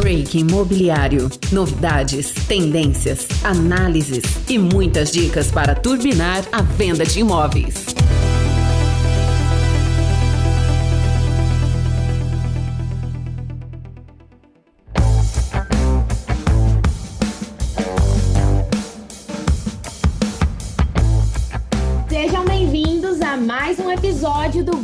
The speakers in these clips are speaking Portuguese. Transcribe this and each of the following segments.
Break Imobiliário. Novidades, tendências, análises e muitas dicas para turbinar a venda de imóveis.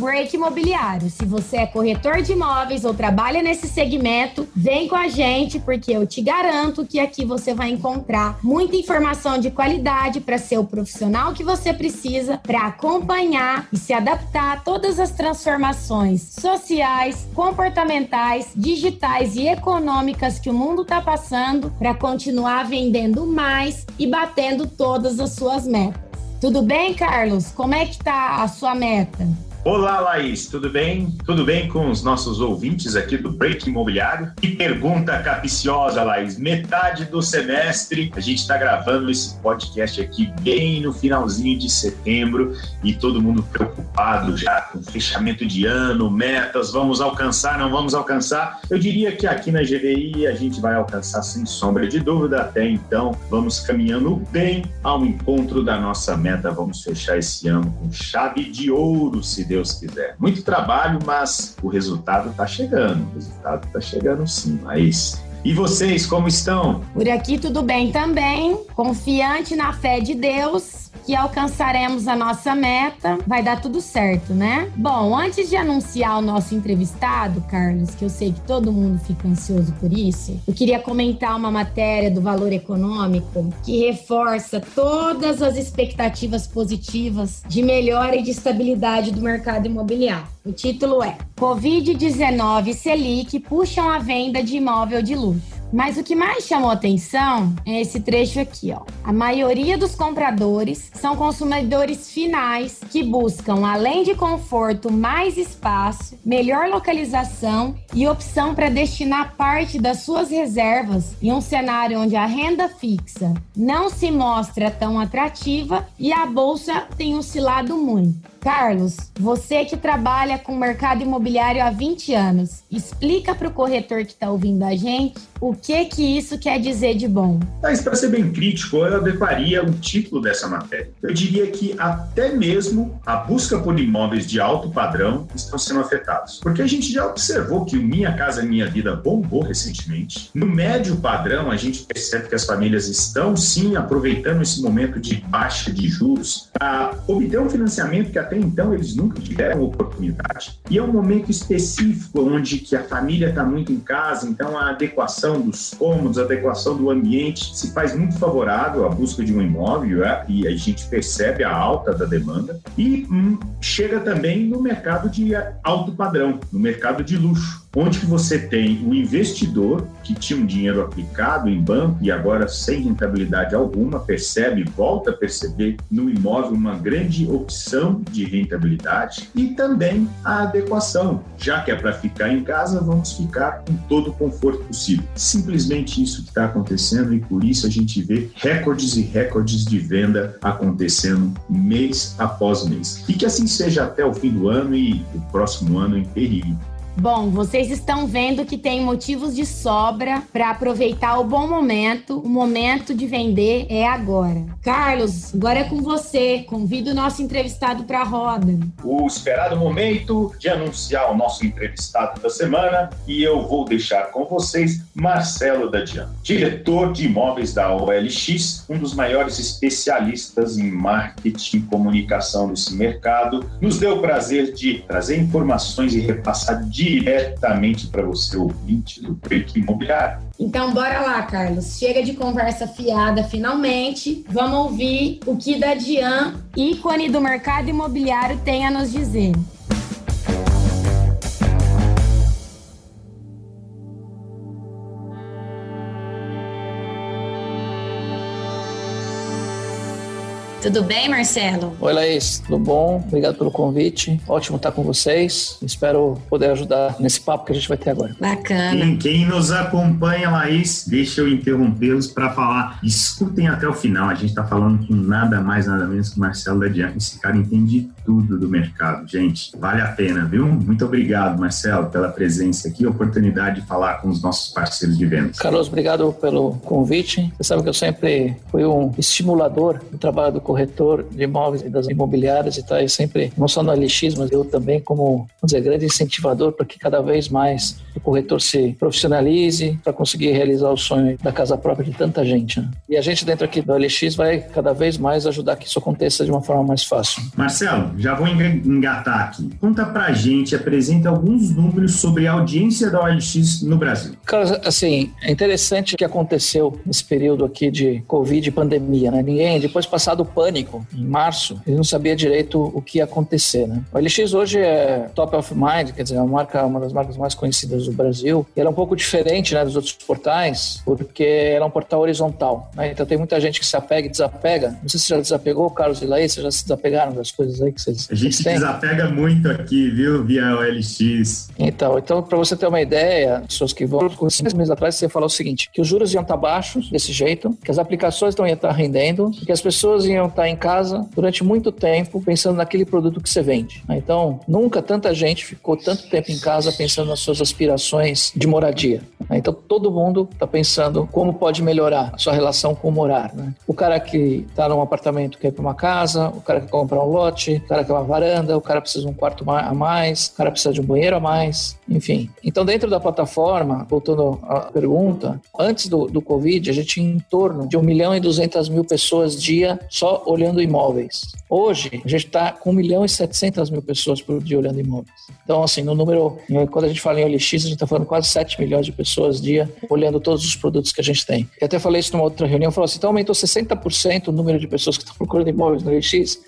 Break Imobiliário. Se você é corretor de imóveis ou trabalha nesse segmento, vem com a gente, porque eu te garanto que aqui você vai encontrar muita informação de qualidade para ser o profissional que você precisa para acompanhar e se adaptar a todas as transformações sociais, comportamentais, digitais e econômicas que o mundo está passando para continuar vendendo mais e batendo todas as suas metas. Tudo bem, Carlos? Como é que tá a sua meta? Olá, Laís, tudo bem? Tudo bem com os nossos ouvintes aqui do Break Imobiliário? Que pergunta capiciosa, Laís. Metade do semestre, a gente está gravando esse podcast aqui bem no finalzinho de setembro e todo mundo preocupado já com fechamento de ano, metas, vamos alcançar, não vamos alcançar? Eu diria que aqui na GVI a gente vai alcançar sem sombra de dúvida. Até então, vamos caminhando bem ao encontro da nossa meta. Vamos fechar esse ano com chave de ouro, se Deus Deus quiser. Muito trabalho, mas o resultado está chegando. O resultado está chegando sim, mas e vocês, como estão? Por aqui tudo bem também, confiante na fé de Deus que alcançaremos a nossa meta, vai dar tudo certo, né? Bom, antes de anunciar o nosso entrevistado, Carlos, que eu sei que todo mundo fica ansioso por isso, eu queria comentar uma matéria do Valor Econômico que reforça todas as expectativas positivas de melhora e de estabilidade do mercado imobiliário. O título é Covid-19 e Selic puxam a venda de imóvel de luxo. Mas o que mais chamou atenção é esse trecho aqui, ó. A maioria dos compradores são consumidores finais que buscam, além de conforto, mais espaço, melhor localização e opção para destinar parte das suas reservas em um cenário onde a renda fixa não se mostra tão atrativa e a bolsa tem oscilado muito. Carlos, você que trabalha com mercado imobiliário há 20 anos, explica para o corretor que está ouvindo a gente o que que isso quer dizer de bom. Mas para ser bem crítico, eu adequaria o título dessa matéria. Eu diria que até mesmo a busca por imóveis de alto padrão estão sendo afetados. Porque a gente já observou que o Minha Casa Minha Vida bombou recentemente. No médio padrão, a gente percebe que as famílias estão sim aproveitando esse momento de baixa de juros para obter um financiamento que até até então eles nunca tiveram oportunidade. E é um momento específico onde que a família está muito em casa, então a adequação dos cômodos, a adequação do ambiente se faz muito favorável à busca de um imóvel é? e a gente percebe a alta da demanda e hum, chega também no mercado de alto padrão, no mercado de luxo onde que você tem o investidor que tinha um dinheiro aplicado em banco e agora sem rentabilidade alguma, percebe, volta a perceber no imóvel uma grande opção de rentabilidade e também a adequação. Já que é para ficar em casa, vamos ficar com todo o conforto possível. Simplesmente isso que está acontecendo e por isso a gente vê recordes e recordes de venda acontecendo mês após mês. E que assim seja até o fim do ano e o próximo ano em perigo. Bom, vocês estão vendo que tem motivos de sobra para aproveitar o bom momento. O momento de vender é agora. Carlos, agora é com você. Convido o nosso entrevistado para a roda. O esperado momento de anunciar o nosso entrevistado da semana e eu vou deixar com vocês Marcelo Dadian, diretor de imóveis da OLX, um dos maiores especialistas em marketing e comunicação desse mercado. Nos deu o prazer de trazer informações e repassar diretamente para você, ouvinte do Break Imobiliário. Então, bora lá, Carlos. Chega de conversa fiada, finalmente. Vamos ouvir o que da Dian, ícone do mercado imobiliário, tem a nos dizer. Tudo bem, Marcelo? Oi, Laís. Tudo bom? Obrigado pelo convite. Ótimo estar com vocês. Espero poder ajudar nesse papo que a gente vai ter agora. Bacana. Quem, quem nos acompanha, Laís, deixa eu interrompê-los para falar. Escutem até o final. A gente está falando com nada mais, nada menos que Marcelo Ladian. Esse cara entende estudo do mercado. Gente, vale a pena, viu? Muito obrigado, Marcelo, pela presença aqui, oportunidade de falar com os nossos parceiros de vendas. Carlos, obrigado pelo convite. Você sabe que eu sempre fui um estimulador do trabalho do corretor de imóveis e das imobiliárias e tá aí sempre, não só no LX, mas eu também como, vamos dizer, grande incentivador para que cada vez mais o corretor se profissionalize para conseguir realizar o sonho da casa própria de tanta gente. Né? E a gente dentro aqui do LX vai cada vez mais ajudar que isso aconteça de uma forma mais fácil. Marcelo, já vou engatar aqui. Conta pra gente, apresenta alguns números sobre a audiência da OLX no Brasil. Cara, assim, é interessante o que aconteceu nesse período aqui de Covid e pandemia, né? Ninguém, depois passado o pânico, em março, ele não sabia direito o que ia acontecer, né? O LX hoje é top of mind, quer dizer, é uma marca, uma das marcas mais conhecidas do Brasil. Ela é um pouco diferente, né, dos outros portais, porque ela é um portal horizontal, né? Então tem muita gente que se apega e desapega. Não sei se já desapegou, Carlos e Laís, vocês já se desapegaram das coisas aí que vocês A gente têm? desapega muito aqui, viu, via OLX. Então, então para você ter uma ideia, pessoas que vão, seis meses atrás você falou o seguinte, que os juros iam estar baixos desse jeito, que as aplicações não iam estar rendendo, que as pessoas iam estar em casa durante muito tempo pensando naquele produto que você vende. Então, nunca tanta gente ficou tanto tempo em casa pensando nas suas aspirações de moradia. Né? Então, todo mundo está pensando como pode melhorar a sua relação com o morar. Né? O cara que está num apartamento quer ir para uma casa, o cara que comprar um lote, o cara que quer uma varanda, o cara precisa de um quarto a mais, o cara precisa de um banheiro a mais, enfim. Então, dentro da plataforma, voltando à pergunta, antes do, do Covid, a gente tinha em torno de 1 milhão e 200 mil pessoas dia só olhando imóveis. Hoje, a gente está com 1 milhão e 700 mil pessoas por dia olhando imóveis. Então, assim, no número, quando a gente fala em OLX, a gente está falando quase 7 milhões de pessoas dia olhando todos os produtos que a gente tem. Eu até falei isso numa outra reunião, falou assim, então aumentou 60% o número de pessoas que estão procurando imóveis no? Eu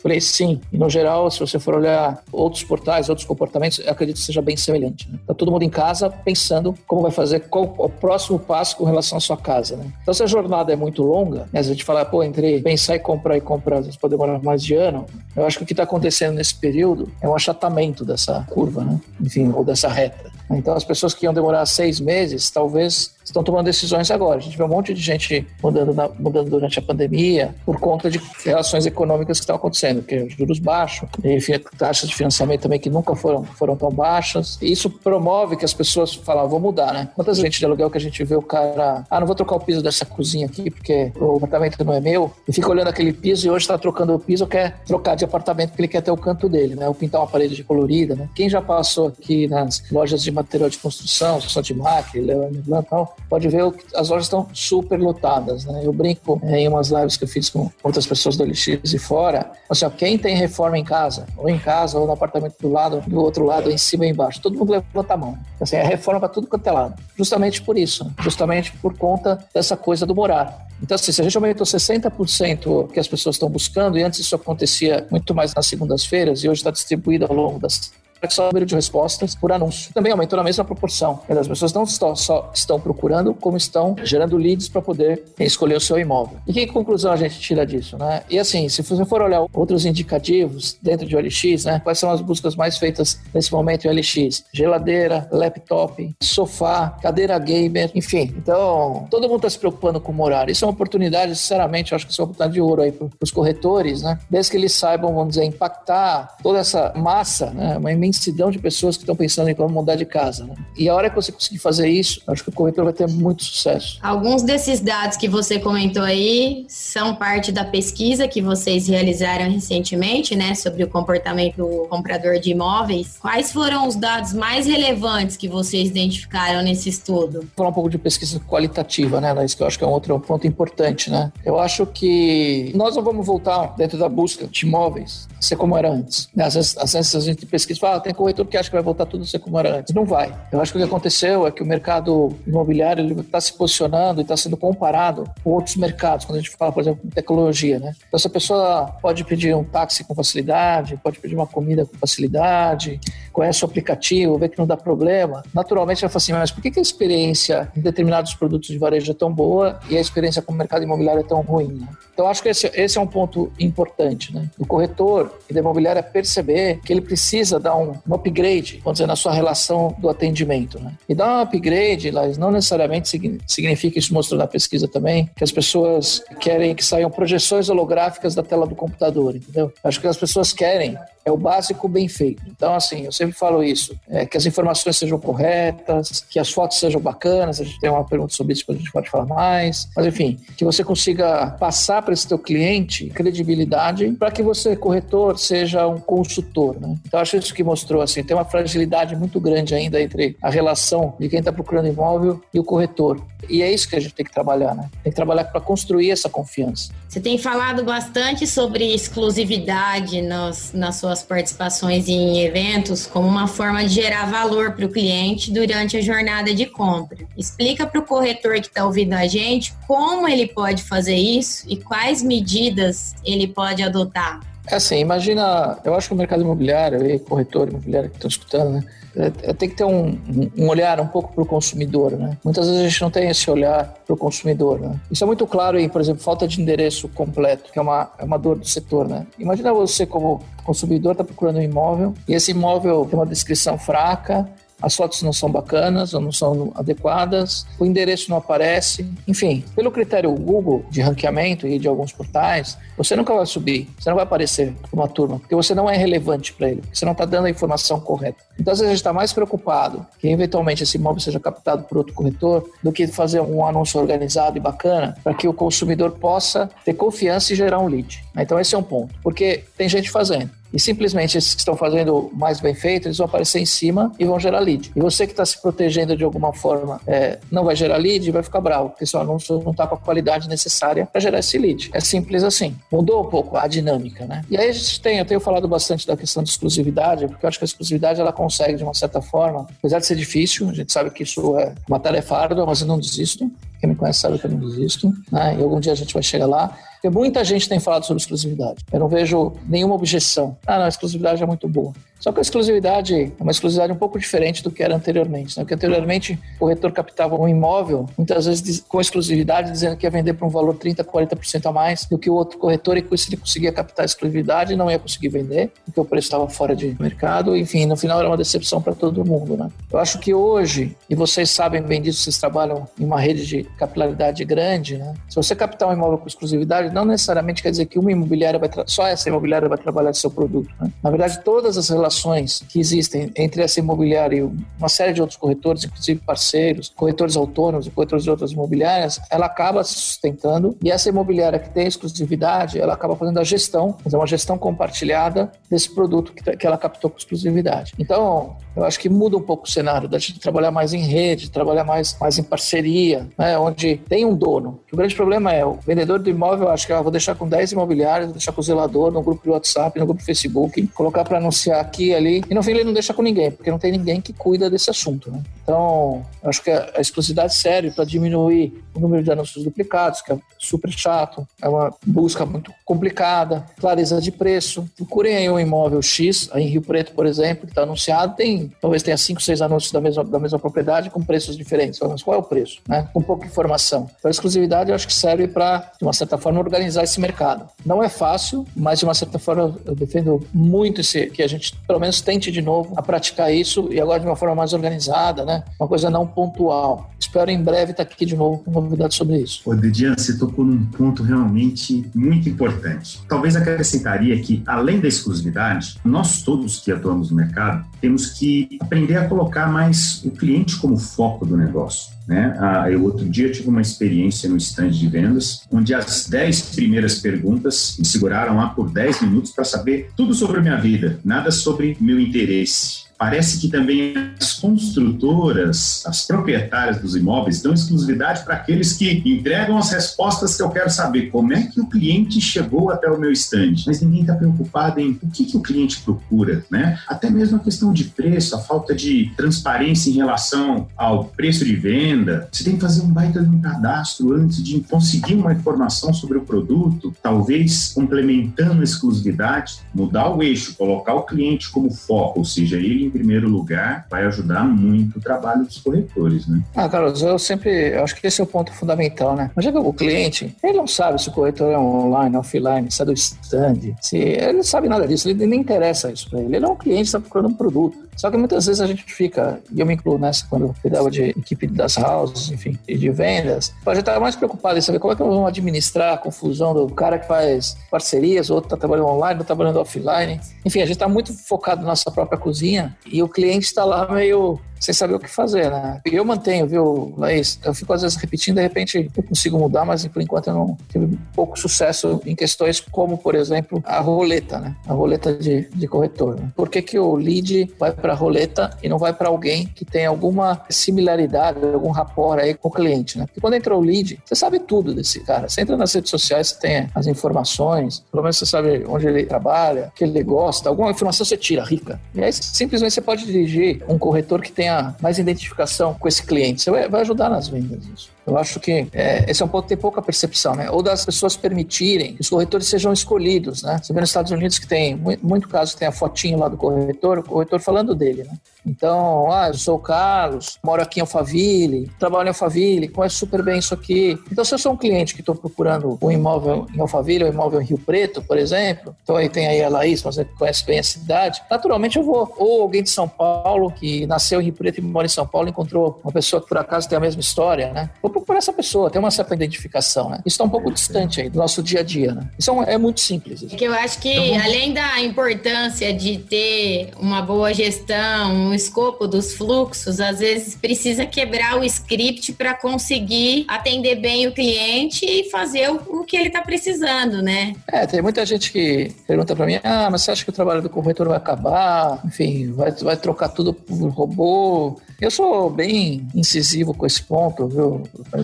falei, sim. E no geral, se você for olhar outros portais, outros comportamentos, acredito que seja bem semelhante. Né? Tá todo mundo em casa pensando como vai fazer, qual o próximo passo com relação à sua casa. Né? Então, se a jornada é muito longa, né, a gente fala, pô, entre pensar e comprar e comprar, às vezes pode demorar mais de ano, eu acho que o que está acontecendo nesse período é um achatamento dessa curva, né? enfim, ou dessa reta. Então, as pessoas que iam demorar seis meses, talvez estão tomando decisões agora. A gente vê um monte de gente mudando, na, mudando durante a pandemia por conta de relações econômicas que estão acontecendo, que é juros baixos, e taxas de financiamento também que nunca foram, foram tão baixas. E isso promove que as pessoas falam, ah, vou mudar, né? Quantas gente de aluguel que a gente vê o cara, ah, não vou trocar o piso dessa cozinha aqui porque o apartamento não é meu, e fica olhando aquele piso e hoje está trocando o piso, quer trocar de apartamento porque ele quer ter o canto dele, né? Ou pintar uma parede de colorida, né? Quem já passou aqui nas lojas de material de construção, só de máquina, Leone e tal, pode ver que as lojas estão super lotadas, né? Eu brinco é, em umas lives que eu fiz com outras pessoas do LX e fora, assim, ó, quem tem reforma em casa, ou em casa, ou no apartamento do lado, do outro lado, em cima e embaixo, todo mundo levanta a mão. Assim, é reforma para tudo quanto é lado. Justamente por isso, justamente por conta dessa coisa do morar. Então, assim, se a gente aumentou 60% que as pessoas estão buscando, e antes isso acontecia muito mais nas segundas-feiras, e hoje está distribuído ao longo das só o número de respostas por anúncio. Também aumentou na mesma proporção. As pessoas não só, só estão procurando, como estão gerando leads para poder escolher o seu imóvel. E que conclusão a gente tira disso? Né? E assim, se você for olhar outros indicativos dentro de OLX, né, quais são as buscas mais feitas nesse momento em OLX? Geladeira, laptop, sofá, cadeira gamer, enfim. Então, todo mundo está se preocupando com o horário. Isso é uma oportunidade, sinceramente, eu acho que isso é uma oportunidade de ouro aí para os corretores, né? Desde que eles saibam, vamos dizer, impactar toda essa massa, né? Uma imensidão de pessoas que estão pensando em como mudar de casa. Né? E a hora que você conseguir fazer isso, acho que o corretor vai ter muito sucesso. Alguns desses dados que você comentou aí são parte da pesquisa que vocês realizaram recentemente, né, sobre o comportamento do comprador de imóveis. Quais foram os dados mais relevantes que vocês identificaram nesse estudo? Vou falar um pouco de pesquisa qualitativa, né, Laís, que eu acho que é um outro ponto importante, né? Eu acho que nós não vamos voltar dentro da busca de imóveis ser como era antes. Às vezes, às vezes a gente pesquisa e fala, tem corretor que acha que vai voltar tudo a ser como era antes. Não vai. Eu acho que o que aconteceu é que o mercado imobiliário está se posicionando e está sendo comparado com outros mercados, quando a gente fala, por exemplo, de tecnologia, né? Então, essa pessoa pode pedir um táxi com facilidade, pode pedir uma comida com facilidade, conhece o aplicativo, vê que não dá problema, naturalmente ela fala assim, mas por que, a experiência em determinados produtos de varejo é tão boa e a experiência com o mercado imobiliário é tão ruim? Né? Então, acho que esse, esse, é um ponto importante, né? O corretor e da imobiliária perceber que ele precisa dar um, um, upgrade, vamos dizer, na sua relação do atendimento. Né? E dar um upgrade, Lais, não necessariamente significa, isso mostrou na pesquisa também, que as pessoas querem que saiam projeções holográficas da tela do computador, entendeu? Acho que as pessoas querem é o básico bem feito. Então, assim, eu sempre falo isso, é, que as informações sejam corretas, que as fotos sejam bacanas, a gente tem uma pergunta sobre isso que a gente pode falar mais, mas enfim, que você consiga passar para esse teu cliente credibilidade para que você, corretor, seja um consultor, né? Então, acho isso que mostrou, assim, tem uma fragilidade muito grande ainda entre a relação de quem está procurando imóvel e o corretor. E é isso que a gente tem que trabalhar, né? Tem que trabalhar para construir essa confiança. Você tem falado bastante sobre exclusividade nos, nas suas participações em eventos como uma forma de gerar valor para o cliente durante a jornada de compra. Explica para o corretor que está ouvindo a gente como ele pode fazer isso e quais medidas ele pode adotar. É assim, imagina, eu acho que o mercado imobiliário e corretor imobiliário que estão escutando, né? É, é, tem que ter um, um olhar um pouco para o consumidor, né? Muitas vezes a gente não tem esse olhar para o consumidor, né? Isso é muito claro em, por exemplo, falta de endereço completo, que é uma, é uma dor do setor, né? Imagina você como consumidor está procurando um imóvel e esse imóvel tem uma descrição fraca, as fotos não são bacanas ou não são adequadas, o endereço não aparece. Enfim, pelo critério Google de ranqueamento e de alguns portais, você nunca vai subir, você não vai aparecer uma turma, porque você não é relevante para ele, você não está dando a informação correta. Então, às vezes, a gente está mais preocupado que eventualmente esse imóvel seja captado por outro corretor do que fazer um anúncio organizado e bacana para que o consumidor possa ter confiança e gerar um lead. Então, esse é um ponto, porque tem gente fazendo. E simplesmente esses que estão fazendo mais bem feito, eles vão aparecer em cima e vão gerar lead. E você que está se protegendo de alguma forma é, não vai gerar lead vai ficar bravo, porque seu anúncio não está com a qualidade necessária para gerar esse lead. É simples assim. Mudou um pouco a dinâmica, né? E aí a gente tem, eu tenho falado bastante da questão de exclusividade, porque eu acho que a exclusividade ela consegue, de uma certa forma, apesar de ser difícil, a gente sabe que isso é uma tarefa árdua, mas eu não desisto. Quem me conhece sabe que eu não desisto. Né? E algum dia a gente vai chegar lá. Porque muita gente tem falado sobre exclusividade. Eu não vejo nenhuma objeção. Ah, não, a exclusividade é muito boa. Só que a exclusividade é uma exclusividade um pouco diferente do que era anteriormente. Né? Porque anteriormente o corretor captava um imóvel, muitas vezes com exclusividade, dizendo que ia vender por um valor 30%, 40% a mais do que o outro corretor, e isso ele conseguia captar a exclusividade, não ia conseguir vender, porque o preço estava fora de mercado. Enfim, no final era uma decepção para todo mundo. Né? Eu acho que hoje, e vocês sabem bem disso, vocês trabalham em uma rede de capilaridade grande, né? se você captar um imóvel com exclusividade, não necessariamente quer dizer que uma imobiliária vai só essa imobiliária vai trabalhar seu produto. Né? Na verdade, todas as relações que existem entre essa imobiliária e uma série de outros corretores, inclusive parceiros, corretores autônomos, corretores de outras imobiliárias, ela acaba se sustentando e essa imobiliária que tem exclusividade, ela acaba fazendo a gestão, é uma gestão compartilhada desse produto que, que ela captou com exclusividade. Então, eu acho que muda um pouco o cenário da gente trabalhar mais em rede, trabalhar mais, mais em parceria, né, onde tem um dono. O grande problema é o vendedor do imóvel, acho que ah, vou deixar com 10 imobiliários, vou deixar com o zelador, no grupo de WhatsApp, no grupo de Facebook, colocar para anunciar aqui, ali, e no fim ele não deixa com ninguém, porque não tem ninguém que cuida desse assunto. Né? Então, acho que a, exclusividade serve para diminuir o número de anúncios duplicados, que é super chato, é uma busca muito complicada, clareza de preço. Procurem um imóvel X, aí em Rio Preto, por exemplo, que está anunciado, tem talvez tenha cinco, seis anúncios da mesma, da mesma propriedade com preços diferentes. Mas qual é o preço? Né? Com pouca informação. Então, a exclusividade eu acho que serve para, de uma certa forma, organizar esse mercado. Não é fácil, mas de uma certa forma eu defendo muito esse, que a gente, pelo menos, tente de novo a praticar isso e agora de uma forma mais organizada, né? Uma coisa não pontual. Espero em breve estar aqui de novo com novidades sobre isso. O Didian, você tocou num ponto realmente muito importante. Talvez acrescentaria que, além da exclusividade, nós todos que atuamos no mercado temos que aprender a colocar mais o cliente como foco do negócio. Né? Ah, eu outro dia tive uma experiência no stand de vendas, onde as 10 primeiras perguntas me seguraram lá por 10 minutos para saber tudo sobre a minha vida, nada sobre meu interesse. Parece que também as construtoras, as proprietárias dos imóveis, dão exclusividade para aqueles que entregam as respostas que eu quero saber. Como é que o cliente chegou até o meu estande? Mas ninguém está preocupado em o que, que o cliente procura, né? Até mesmo a questão de preço, a falta de transparência em relação ao preço de venda. Você tem que fazer um baita de um cadastro antes de conseguir uma informação sobre o produto, talvez complementando a exclusividade, mudar o eixo, colocar o cliente como foco, ou seja, ele em primeiro lugar, vai ajudar muito o trabalho dos corretores, né? Ah, Carlos, eu sempre eu acho que esse é o ponto fundamental, né? Mas já que o cliente, ele não sabe se o corretor é online, offline, se é do stand, se ele não sabe nada disso, ele nem interessa isso para ele. Ele é um cliente, está procurando um produto. Só que muitas vezes a gente fica, e eu me incluo nessa quando eu cuidava de equipe das houses, enfim, e de vendas, a gente estava mais preocupado em saber como é que nós vamos administrar a confusão do cara que faz parcerias, outro está trabalhando online, outro está trabalhando offline. Enfim, a gente está muito focado na nossa própria cozinha e o cliente está lá meio sem saber o que fazer, né? Eu mantenho, viu, Laís? Eu fico às vezes repetindo, de repente eu consigo mudar, mas por enquanto eu não tive pouco sucesso em questões como, por exemplo, a roleta, né? A roleta de, de corretor. Né? Por que, que o lead vai para a roleta e não vai para alguém que tem alguma similaridade, algum rapport aí com o cliente, né? Porque quando entra o lead, você sabe tudo desse cara. Você entra nas redes sociais, você tem as informações, pelo menos você sabe onde ele trabalha, o que ele gosta, alguma informação você tira, rica. E aí simplesmente você pode dirigir um corretor que tem tenha mais identificação com esse cliente. Você vai, ajudar nas vendas isso. Eu acho que é, esse é um ponto que tem pouca percepção, né? Ou das pessoas permitirem que os corretores sejam escolhidos, né? Você vê nos Estados Unidos que tem muito, muito caso que tem a fotinho lá do corretor, o corretor falando dele, né? Então, ah, eu sou o Carlos, moro aqui em Alphaville, trabalho em Alphaville, conheço super bem isso aqui. Então, se eu sou um cliente que estou procurando um imóvel em Alphaville, um imóvel em Rio Preto, por exemplo, então aí tem aí a Laís, você conhece bem a cidade, naturalmente eu vou. Ou alguém de São Paulo, que nasceu em Rio Preto e mora em São Paulo, encontrou uma pessoa que por acaso tem a mesma história, né? Vou por essa pessoa, tem uma certa identificação, né? Isso está um pouco distante aí do nosso dia a dia, né? Isso é, é muito simples. É que eu acho que, então, além da importância de ter uma boa gestão, um escopo dos fluxos, às vezes precisa quebrar o script para conseguir atender bem o cliente e fazer o, que ele está precisando, né? É, tem muita gente que pergunta para mim, ah, mas você acha que o trabalho do corretor vai acabar? Enfim, vai, vai trocar tudo por robô? Eu sou bem incisivo com esse ponto, viu?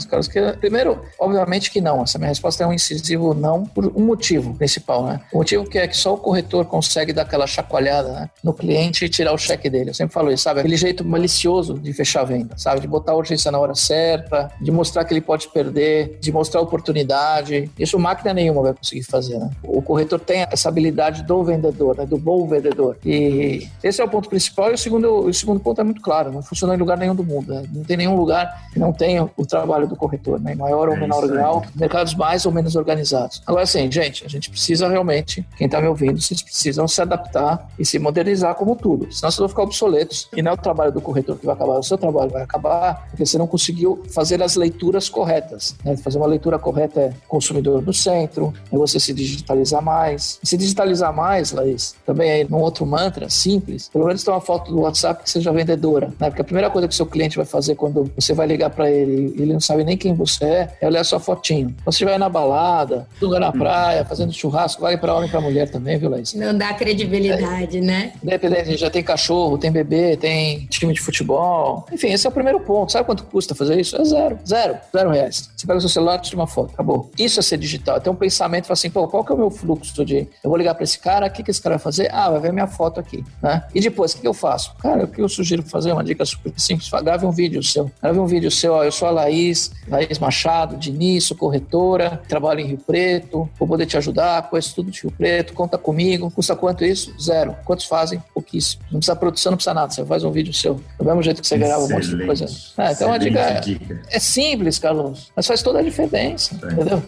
Carlos, que, primeiro, obviamente que não. Essa minha resposta é um incisivo não por um motivo principal, né? O motivo que é que só o corretor consegue dar aquela chacoalhada né, no cliente e tirar o cheque dele. Eu sempre falo isso, sabe? Aquele jeito malicioso de fechar a venda, sabe? De botar a urgência na hora certa, de mostrar que ele pode perder, de mostrar oportunidade. Isso máquina nenhuma vai conseguir fazer, né? O corretor tem essa habilidade do vendedor, né? Do bom vendedor. E esse é o ponto principal. E o segundo, o segundo ponto é muito claro. Não funciona em lugar nenhum do mundo. Né? Não tem nenhum lugar que não tenha o trabalho do corretor, né? em maior ou é menor grau, mercados mais ou menos organizados. Agora, assim, gente, a gente precisa realmente, quem está me ouvindo, vocês precisam se adaptar e se modernizar como tudo, senão vocês vão ficar obsoletos. E não é o trabalho do corretor que vai acabar, o seu trabalho vai acabar porque você não conseguiu fazer as leituras corretas. Né? Fazer uma leitura correta é consumidor no centro, é você se digitalizar mais. E se digitalizar mais, Laís, também aí num outro mantra simples, pelo menos tem uma foto do WhatsApp que seja vendedora, né? Porque a primeira coisa que o seu cliente vai fazer quando você vai ligar para ele e ele não sabe nem quem você é, é olhar sua fotinho. Você vai na balada, lugar na praia, fazendo churrasco, vale para homem e para mulher também, viu, Laís? Não dá credibilidade, é, né? Independente, já tem cachorro, tem bebê, tem time de futebol. Enfim, esse é o primeiro ponto. Sabe quanto custa fazer isso? É zero. Zero. Zero reais. Você pega o seu celular, tira uma foto. Acabou. Isso é ser digital. Tem um pensamento assim, pô, qual que é o meu fluxo de... Eu vou ligar para esse cara, o que, que esse cara vai fazer? Ah, vai ver minha foto aqui, né? E depois, o que, que eu faço? Cara, o que eu sugiro fazer, uma dica super simples, grave um vídeo seu. Grave um vídeo seu, ó, eu sou a Laís, Laís Machado, Diniz, sou corretora, trabalho em Rio Preto, vou poder te ajudar, conheço tudo de Rio Preto, conta comigo. Custa quanto isso? Zero. Quantos fazem? Pouquíssimo. Não precisa produção, não precisa nada, você faz um vídeo seu. Do mesmo jeito que você grava um monte de coisa. É, então a dica é, dica é simples, Carlos, mas faz toda a diferença, é. entendeu?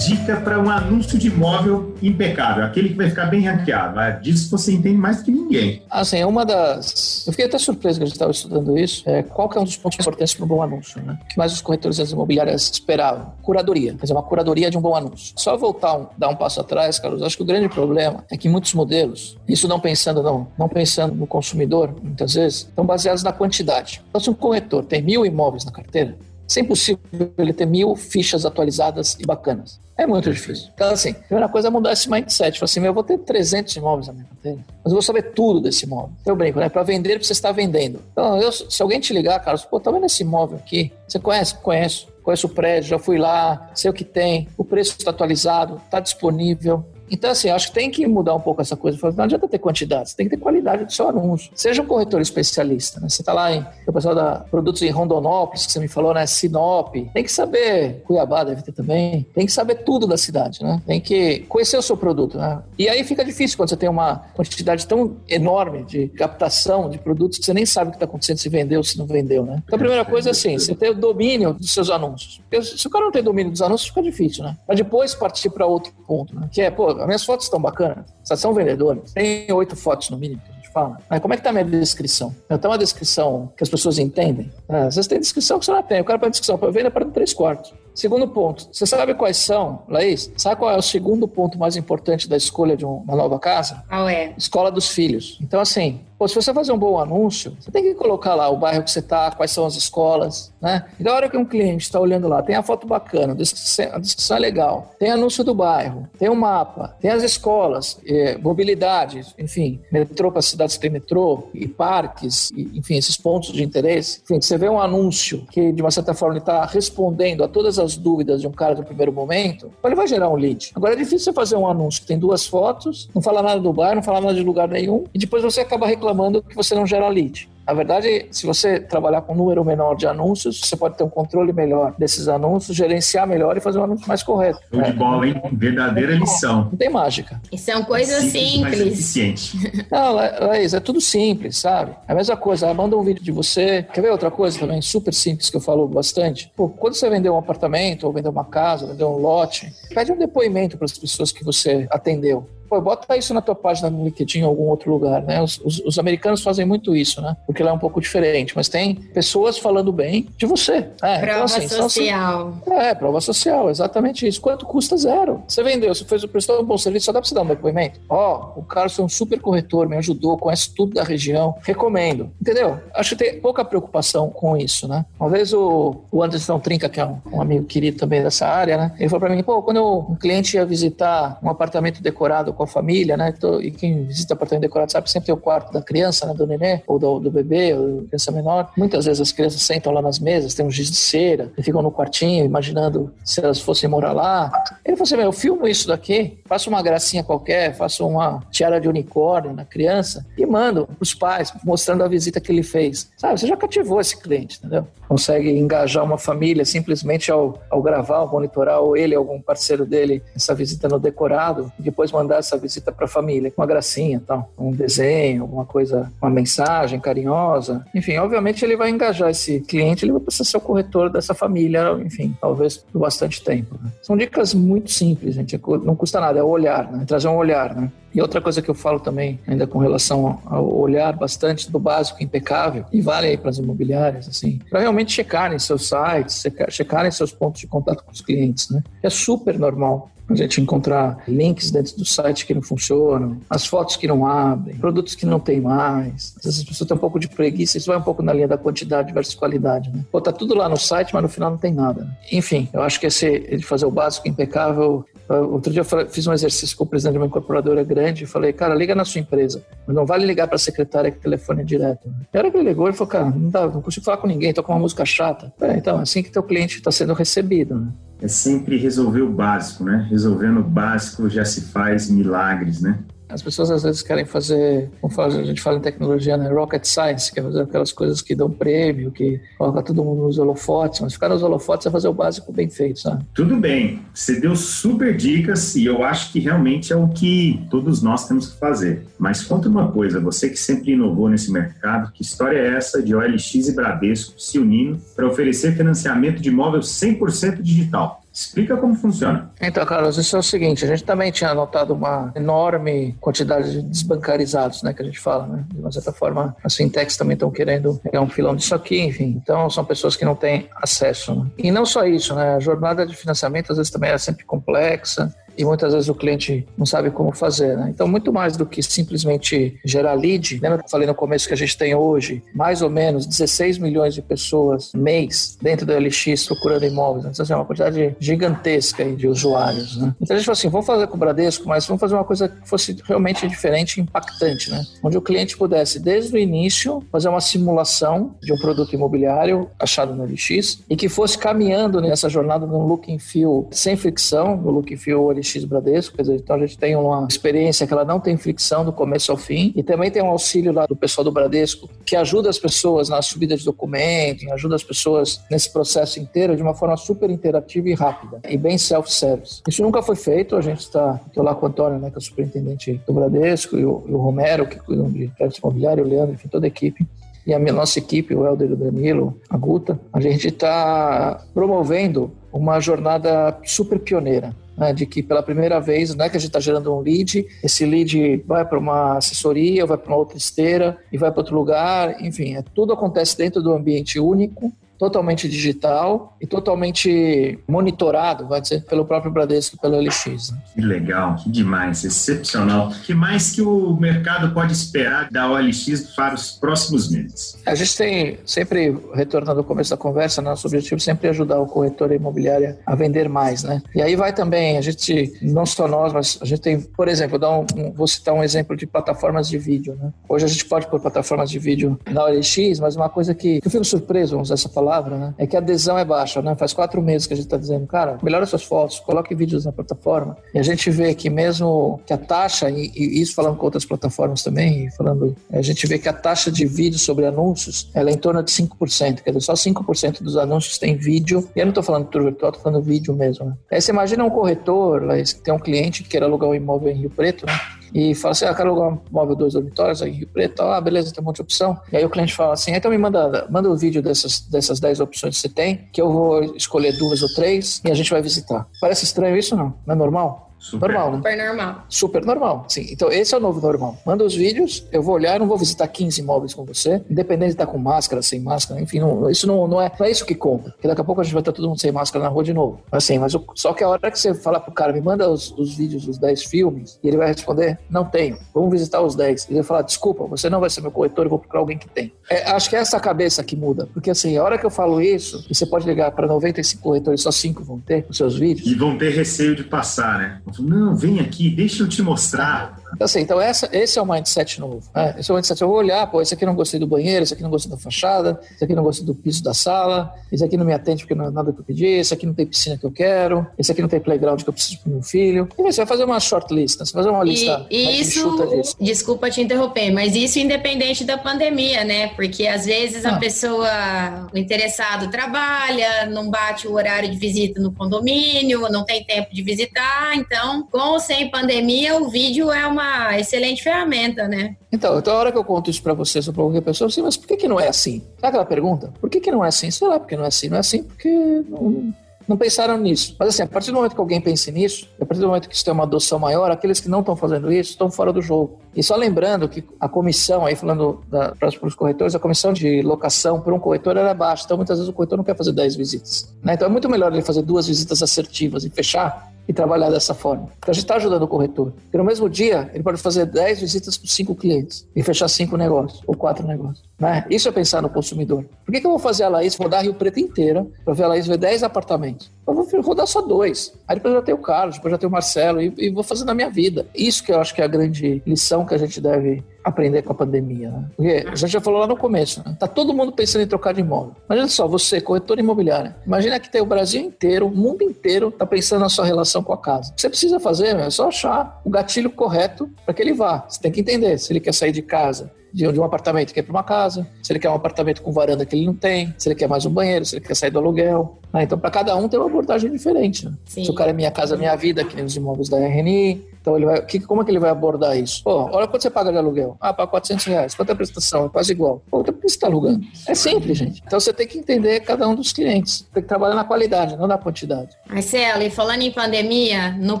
Dica para um anúncio de imóvel impecável, aquele que vai ficar bem ranqueado. Ah, disso você entende mais do que ninguém. Assim, é uma das. Eu fiquei até surpreso que a gente estava estudando isso. É, qual que é um dos pontos importantes para um bom anúncio, né? O que mais os corretores das imobiliárias esperavam? Curadoria. Quer dizer, uma curadoria de um bom anúncio. Só voltar, um, dar um passo atrás, Carlos, acho que o grande problema é que muitos modelos, isso não pensando, não, não pensando no consumidor, muitas vezes, estão baseados na quantidade. Então, se um corretor tem mil imóveis na carteira, é impossível ele ter mil fichas atualizadas e bacanas. É muito difícil. Então, assim, a primeira coisa é mudar esse mindset. Falar assim, eu vou ter 300 imóveis na minha carteira, mas eu vou saber tudo desse imóvel. Eu brinco, né? Para vender, você está vendendo. Então, eu, se alguém te ligar, Carlos, pô, tá vendo esse imóvel aqui? Você conhece? Conheço. Conheço o prédio, já fui lá, sei o que tem, o preço está atualizado, está disponível. Então, assim, acho que tem que mudar um pouco essa coisa. Não adianta ter quantidade, você tem que ter qualidade do seu anúncio. Seja um corretor especialista, né? Você está lá em o pessoal da produtos em Rondonópolis, que você me falou, né? Sinop. Tem que saber, Cuiabá deve ter também, tem que saber tudo da cidade, né? Tem que conhecer o seu produto, né? E aí fica difícil quando você tem uma quantidade tão enorme de captação de produtos que você nem sabe o que está acontecendo, se vendeu se não vendeu, né? Então a primeira coisa é assim, você ter o domínio dos seus anúncios. Porque se o cara não tem domínio dos anúncios, fica difícil, né? Mas depois partir para outro ponto, né? Que é, pô, as minhas fotos estão bacanas, vocês são vendedores, tem oito fotos no mínimo fala. Mas como é que tá a minha descrição? Eu tenho uma descrição que as pessoas entendem? Ah, às vezes tem descrição que você não tem. O cara para descrição, para venda para três quartos. Segundo ponto, você sabe quais são, Laís? Sabe qual é o segundo ponto mais importante da escolha de uma nova casa? Qual é? Escola dos filhos. Então, assim, Pô, se você fazer um bom anúncio, você tem que colocar lá o bairro que você está, quais são as escolas, né? E da hora que um cliente está olhando lá, tem a foto bacana, a descrição é legal, tem anúncio do bairro, tem o um mapa, tem as escolas, é, mobilidade, enfim, metrô para cidades que tem metrô, e parques, e, enfim, esses pontos de interesse. Enfim, você vê um anúncio que, de uma certa forma, está respondendo a todas as dúvidas de um cara do primeiro momento, ele vai gerar um lead. Agora é difícil você fazer um anúncio tem duas fotos, não fala nada do bairro, não fala nada de lugar nenhum, e depois você acaba reclamando reclamando que você não gera lead. Na verdade, se você trabalhar com um número menor de anúncios, você pode ter um controle melhor desses anúncios, gerenciar melhor e fazer um anúncio mais correto. Show de bola, hein? Verdadeira lição. Não tem mágica. E são coisas simples. simples. Não, Laís, é tudo simples, sabe? É a mesma coisa, ela manda um vídeo de você. Quer ver outra coisa também, super simples, que eu falo bastante? Pô, quando você vender um apartamento, ou vender uma casa, vender um lote, pede um depoimento para as pessoas que você atendeu pô, bota isso na tua página no LinkedIn em algum outro lugar, né? Os, os, os, americanos fazem muito isso, né? Porque lá é um pouco diferente, mas tem pessoas falando bem de você. É, prova então, assim, social. Assim, é, prova social, exatamente isso. Quanto custa zero? Você vendeu, você fez, prestou um bom serviço, só dá pra você dar um depoimento. Ó, oh, o cara foi um super corretor, me ajudou, conhece tudo da região, recomendo. Entendeu? Acho que tem pouca preocupação com isso, né? Uma vez o, o Anderson Trinca, que é um, um amigo querido também dessa área, né? Ele falou pra mim, pô, quando eu, um cliente ia visitar um apartamento decorado com a família, né? E quem visita apartamento decorado sabe que sempre tem o quarto da criança, né? Do nenê, ou do, do bebê, ou da criança menor. Muitas vezes as crianças sentam lá nas mesas, tem um giz de cera, e ficam no quartinho imaginando se elas fossem morar lá. Ele falou assim: eu filmo isso daqui, faço uma gracinha qualquer, faço uma tiara de unicórnio na criança e mando os pais, mostrando a visita que ele fez. Sabe, você já cativou esse cliente, entendeu? Consegue engajar uma família simplesmente ao, ao gravar, ao monitorar, ou ele, algum parceiro dele, essa visita no decorado, e depois mandar essa visita para a família, uma gracinha tal, um desenho, alguma coisa, uma mensagem carinhosa. Enfim, obviamente ele vai engajar esse cliente, ele vai precisar ser o corretor dessa família, enfim, talvez por bastante tempo. Né? São dicas muito simples, gente, não custa nada, é o olhar, né? trazer um olhar, né? E outra coisa que eu falo também, ainda com relação ao olhar bastante do básico impecável, e vale aí para as imobiliárias, assim, para realmente checarem seus sites, checarem seus pontos de contato com os clientes, né? É super normal a gente encontrar links dentro do site que não funcionam, as fotos que não abrem, produtos que não tem mais. Às vezes as pessoas têm um pouco de preguiça, isso vai um pouco na linha da quantidade versus qualidade, né? Pô, tá tudo lá no site, mas no final não tem nada. Enfim, eu acho que esse de fazer o básico impecável. Outro dia eu fiz um exercício com o presidente de uma incorporadora grande e falei, cara, liga na sua empresa, mas não vale ligar para a secretária que telefone é direto. E hora que ele ligou, ele falou, cara, não, dá, não consigo falar com ninguém, tô com uma música chata. Então, é assim que teu cliente está sendo recebido, né? é sempre resolver o básico, né? Resolvendo o básico já se faz milagres, né? As pessoas às vezes querem fazer, como a gente fala em tecnologia, né? Rocket science, que é fazer aquelas coisas que dão prêmio, que coloca todo mundo nos holofotes, mas ficar nos holofotes é fazer o básico bem feito, sabe? Tudo bem, você deu super dicas e eu acho que realmente é o que todos nós temos que fazer. Mas conta uma coisa, você que sempre inovou nesse mercado, que história é essa de OLX e Bradesco se unindo para oferecer financiamento de imóvel 100% digital? Explica como funciona. Então, Carlos, isso é o seguinte: a gente também tinha anotado uma enorme quantidade de desbancarizados, né, que a gente fala, né? De uma certa forma, as fintechs também estão querendo pegar um filão disso aqui, enfim. Então, são pessoas que não têm acesso. Né? E não só isso, né? A jornada de financiamento às vezes também é sempre complexa e muitas vezes o cliente não sabe como fazer. Né? Então, muito mais do que simplesmente gerar lead, lembra que eu falei no começo que a gente tem hoje mais ou menos 16 milhões de pessoas mês dentro do LX procurando imóveis. Então, assim, é uma quantidade gigantesca de usuários. Né? Então, a gente falou assim: vamos fazer com o Bradesco, mas vamos fazer uma coisa que fosse realmente diferente e impactante, né? onde o cliente pudesse, desde o início, fazer uma simulação de um produto imobiliário achado no LX e que fosse caminhando nessa jornada num look and feel sem fricção, no look and feel LX LX Bradesco, quer dizer, então a gente tem uma experiência que ela não tem fricção do começo ao fim e também tem um auxílio lá do pessoal do Bradesco que ajuda as pessoas na subida de documento, ajuda as pessoas nesse processo inteiro de uma forma super interativa e rápida e bem self-service. Isso nunca foi feito, a gente está, estou lá com o Antônio, né, que é o superintendente do Bradesco e o, e o Romero, que cuidam de crédito imobiliário, o Leandro, enfim, toda a equipe e a minha, nossa equipe, o Helder o Danilo, a Guta, a gente está promovendo uma jornada super pioneira. Né, de que pela primeira vez, não é que a gente está gerando um lead, esse lead vai para uma assessoria, vai para uma outra esteira e vai para outro lugar, enfim, é, tudo acontece dentro do ambiente único totalmente digital e totalmente monitorado, vai dizer, pelo próprio Bradesco e pelo LX. Né? Que legal, que demais, excepcional. O que mais que o mercado pode esperar da OLX para os próximos meses? A gente tem sempre, retornando ao começo da conversa, nosso objetivo é sempre ajudar o corretor imobiliário a vender mais, né? E aí vai também, a gente, não só nós, mas a gente tem, por exemplo, dar um, um, vou citar um exemplo de plataformas de vídeo, né? Hoje a gente pode pôr plataformas de vídeo na OLX, mas uma coisa que, que eu fico surpreso, vamos usar essa palavra, palavra, né? É que a adesão é baixa, né? Faz quatro meses que a gente está dizendo, cara, melhora suas fotos, coloque vídeos na plataforma. E a gente vê que mesmo que a taxa, e, e isso falando com outras plataformas também, falando, a gente vê que a taxa de vídeo sobre anúncios, ela é em torno de 5%, quer dizer, só 5% dos anúncios tem vídeo. E eu não estou falando tour virtual, estou falando vídeo mesmo, né? Aí você imagina um corretor, que tem um cliente que quer alugar um imóvel em Rio Preto, né? E fala assim, ah, quero alugar um móvel dois dormitórios aí em Rio Preto, ah, beleza, tem um monte de opção. E aí o cliente fala assim, então me manda, manda um vídeo dessas, dessas 10 opções que você tem, que eu vou escolher duas ou três e a gente vai visitar. Parece estranho isso, não? Não é normal? Super. Normal, né? Super normal. Super normal, sim. Então, esse é o novo normal. Manda os vídeos, eu vou olhar, eu não vou visitar 15 imóveis com você, independente de estar com máscara, sem máscara, enfim, não, isso não, não, é, não é isso que conta. Porque daqui a pouco a gente vai estar todo mundo sem máscara na rua de novo. Assim, mas o, só que a hora que você falar pro cara, me manda os, os vídeos dos 10 filmes, e ele vai responder, não tenho, vamos visitar os 10. Ele vai falar, desculpa, você não vai ser meu corretor, eu vou procurar alguém que tem. É, acho que é essa cabeça que muda. Porque assim, a hora que eu falo isso, você pode ligar para 95 corretores, só 5 vão ter os seus vídeos. E vão ter receio de passar, né? Não, vem aqui deixa eu te mostrar. Então, assim, então essa, esse é o mindset novo. Né? Esse é o mindset. Eu vou olhar, pô, esse aqui não gostei do banheiro, esse aqui não gostei da fachada, esse aqui não gostei do piso da sala, esse aqui não me atende porque não é nada que eu pedi, esse aqui não tem piscina que eu quero, esse aqui não tem playground que eu preciso pro meu filho. E você vai fazer uma short list, né? você vai fazer uma lista. E isso, desculpa te interromper, mas isso independente da pandemia, né? Porque às vezes ah. a pessoa, o interessado trabalha, não bate o horário de visita no condomínio, não tem tempo de visitar, então, com ou sem pandemia, o vídeo é uma excelente ferramenta, né? Então, então a hora que eu conto isso para vocês ou para qualquer pessoa, assim, mas por que, que não é assim? Sabe aquela pergunta? Por que, que não é assim? Sei lá, porque não é assim. Não é assim porque não, não pensaram nisso. Mas assim, a partir do momento que alguém pense nisso, a partir do momento que isso tem uma adoção maior, aqueles que não estão fazendo isso estão fora do jogo. E só lembrando que a comissão, aí falando para os corretores, a comissão de locação por um corretor era baixa. Então muitas vezes o corretor não quer fazer 10 visitas. Né? Então é muito melhor ele fazer duas visitas assertivas e fechar e trabalhar dessa forma. Então a gente está ajudando o corretor. Porque no mesmo dia ele pode fazer 10 visitas com 5 clientes e fechar 5 negócios ou 4 negócios. Né? Isso é pensar no consumidor. Por que, que eu vou fazer a Laís rodar Rio Preto inteira para ver a Laís ver 10 apartamentos? Eu vou rodar só dois. Aí depois já tem o Carlos, depois já tem o Marcelo e, e vou fazer na minha vida. Isso que eu acho que é a grande lição que a gente deve aprender com a pandemia. Né? Porque a gente já falou lá no começo, né? tá todo mundo pensando em trocar de imóvel. Imagina só, você, corretor imobiliário, imagina que tem o Brasil inteiro, o mundo inteiro tá pensando na sua relação com a casa. O que você precisa fazer meu, é só achar o gatilho correto para que ele vá. Você tem que entender se ele quer sair de casa de, um apartamento que é para uma casa, se ele quer um apartamento com varanda que ele não tem, se ele quer mais um banheiro, se ele quer sair do aluguel. Ah, então, para cada um tem uma abordagem diferente. Né? Se o cara é Minha Casa Minha Vida, que nem os imóveis da RNI, então, ele vai, que, como é que ele vai abordar isso? Pô, olha quanto você paga de aluguel. Ah, paga 400 reais. Quanto é a prestação? É quase igual. Pô, então por que você está alugando? É simples, gente. Então, você tem que entender cada um dos clientes. Tem que trabalhar na qualidade, não na quantidade. Marcelo, e falando em pandemia, no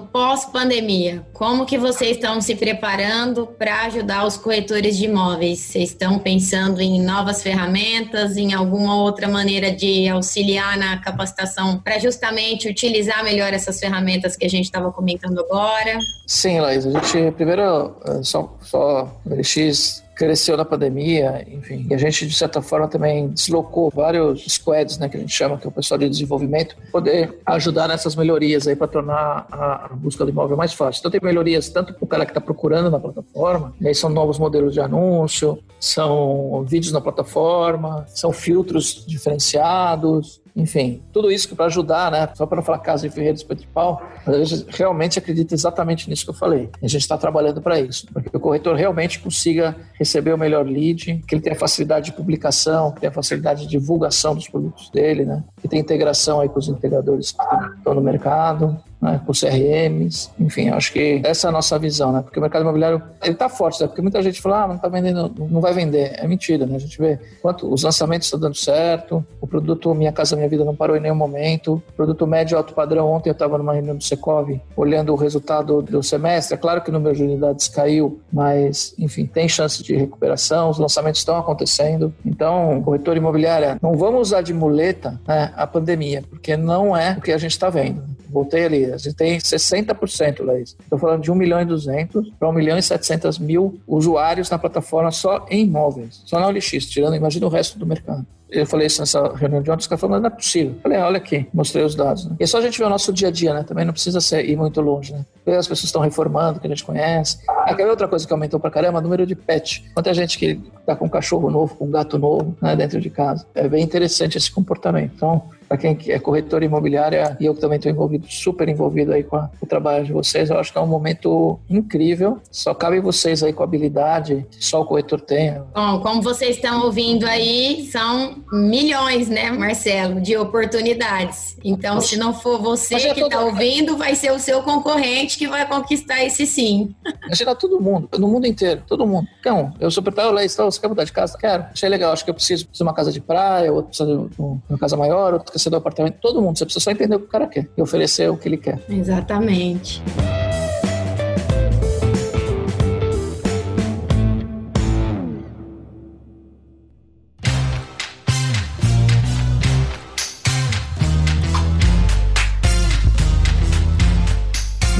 pós-pandemia, como que vocês estão se preparando para ajudar os corretores de imóveis? Vocês estão pensando em novas ferramentas, em alguma outra maneira de auxiliar na capacitação para justamente utilizar melhor essas ferramentas que a gente estava comentando agora? Sim, Laís. A gente, primeiro, eh, só, só o LX cresceu na pandemia, enfim, e a gente, de certa forma, também deslocou vários squads, né, que a gente chama, que é o pessoal de desenvolvimento, poder ajudar nessas melhorias aí para tornar a, a, busca do imóvel mais fácil. Então, tem melhorias tanto para o cara que está procurando na plataforma, e aí são novos modelos de anúncio, são vídeos na plataforma, são filtros diferenciados, enfim, tudo isso para ajudar, né? Só para falar casa de ferreiro de pau, mas a gente realmente acredita exatamente nisso que eu falei. A gente está trabalhando para isso, para que o corretor realmente consiga receber o melhor lead, que ele tenha facilidade de publicação, que tenha facilidade de divulgação dos produtos dele, né? Que tenha integração aí com os integradores que estão no mercado, né, CRMs, enfim, acho que essa é a nossa visão, né? Porque o mercado imobiliário ele está forte, né? Porque muita gente fala, ah, não está vendendo, não vai vender. É mentira, né? A gente vê quanto os lançamentos estão dando certo, o produto Minha Casa Minha Vida não parou em nenhum momento, o produto médio alto padrão. Ontem eu estava numa reunião do Secov olhando o resultado do semestre. É claro que o número de unidades caiu, mas enfim, tem chance de recuperação, os lançamentos estão acontecendo. Então, corretor imobiliário, não vamos usar de muleta né, a pandemia, porque não é o que a gente está vendo. Voltei ali, tem 60%, Laís. Estou falando de 1 milhão e 200 para 1 milhão e 700 mil usuários na plataforma só em imóveis, só na OLX, tirando, imagina o resto do mercado eu falei isso nessa reunião de ontem, os caras falaram, não é possível. Eu falei, olha aqui, mostrei os dados. Né? E é só a gente ver o nosso dia a dia, né? Também não precisa ser, ir muito longe, né? As pessoas estão reformando, que a gente conhece. Ah, quer ver outra coisa que aumentou pra caramba? O número de pet. Quanta gente que tá com um cachorro novo, com um gato novo, né, dentro de casa. É bem interessante esse comportamento. Então, para quem é corretor imobiliária e eu que também estou envolvido, super envolvido aí com a, o trabalho de vocês, eu acho que é um momento incrível. Só cabe vocês aí com a habilidade que só o corretor tem. Bom, como vocês estão ouvindo aí, são milhões, né, Marcelo, de oportunidades. Então, se não for você Imagina que está todo... ouvindo, vai ser o seu concorrente que vai conquistar esse sim. Imagina todo mundo, no mundo inteiro, todo mundo. Então, eu sou proprietário, Leis, você quer mudar de casa? Quero. Achei legal, acho que eu preciso de uma casa de praia, outro precisa de uma casa maior, outro precisa do apartamento, todo mundo. Você precisa só entender o que o cara quer e oferecer o que ele quer. Exatamente.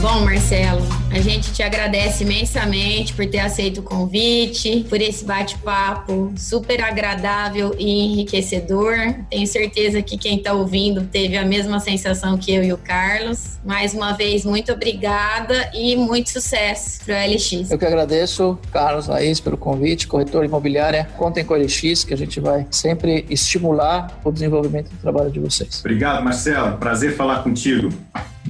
Bom, Marcelo, a gente te agradece imensamente por ter aceito o convite, por esse bate-papo super agradável e enriquecedor. Tenho certeza que quem está ouvindo teve a mesma sensação que eu e o Carlos. Mais uma vez, muito obrigada e muito sucesso para o LX. Eu que agradeço, Carlos, Laís, pelo convite, corretor imobiliária. Contem com o LX, que a gente vai sempre estimular o desenvolvimento do trabalho de vocês. Obrigado, Marcelo. Prazer falar contigo.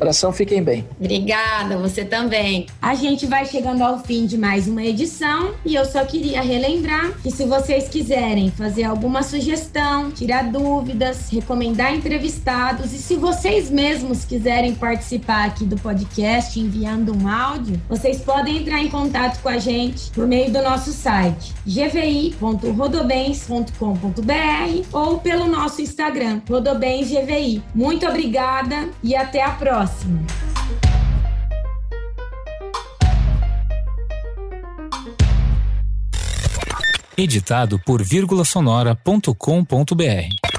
Abração, fiquem bem. Obrigada, você também. A gente vai chegando ao fim de mais uma edição e eu só queria relembrar que se vocês quiserem fazer alguma sugestão, tirar dúvidas, recomendar entrevistados e se vocês mesmos quiserem participar aqui do podcast enviando um áudio, vocês podem entrar em contato com a gente por meio do nosso site gvi.rodobens.com.br ou pelo nosso Instagram, rodobensgvi. Muito obrigada e até a próxima Editado por vírgulasonora.com.br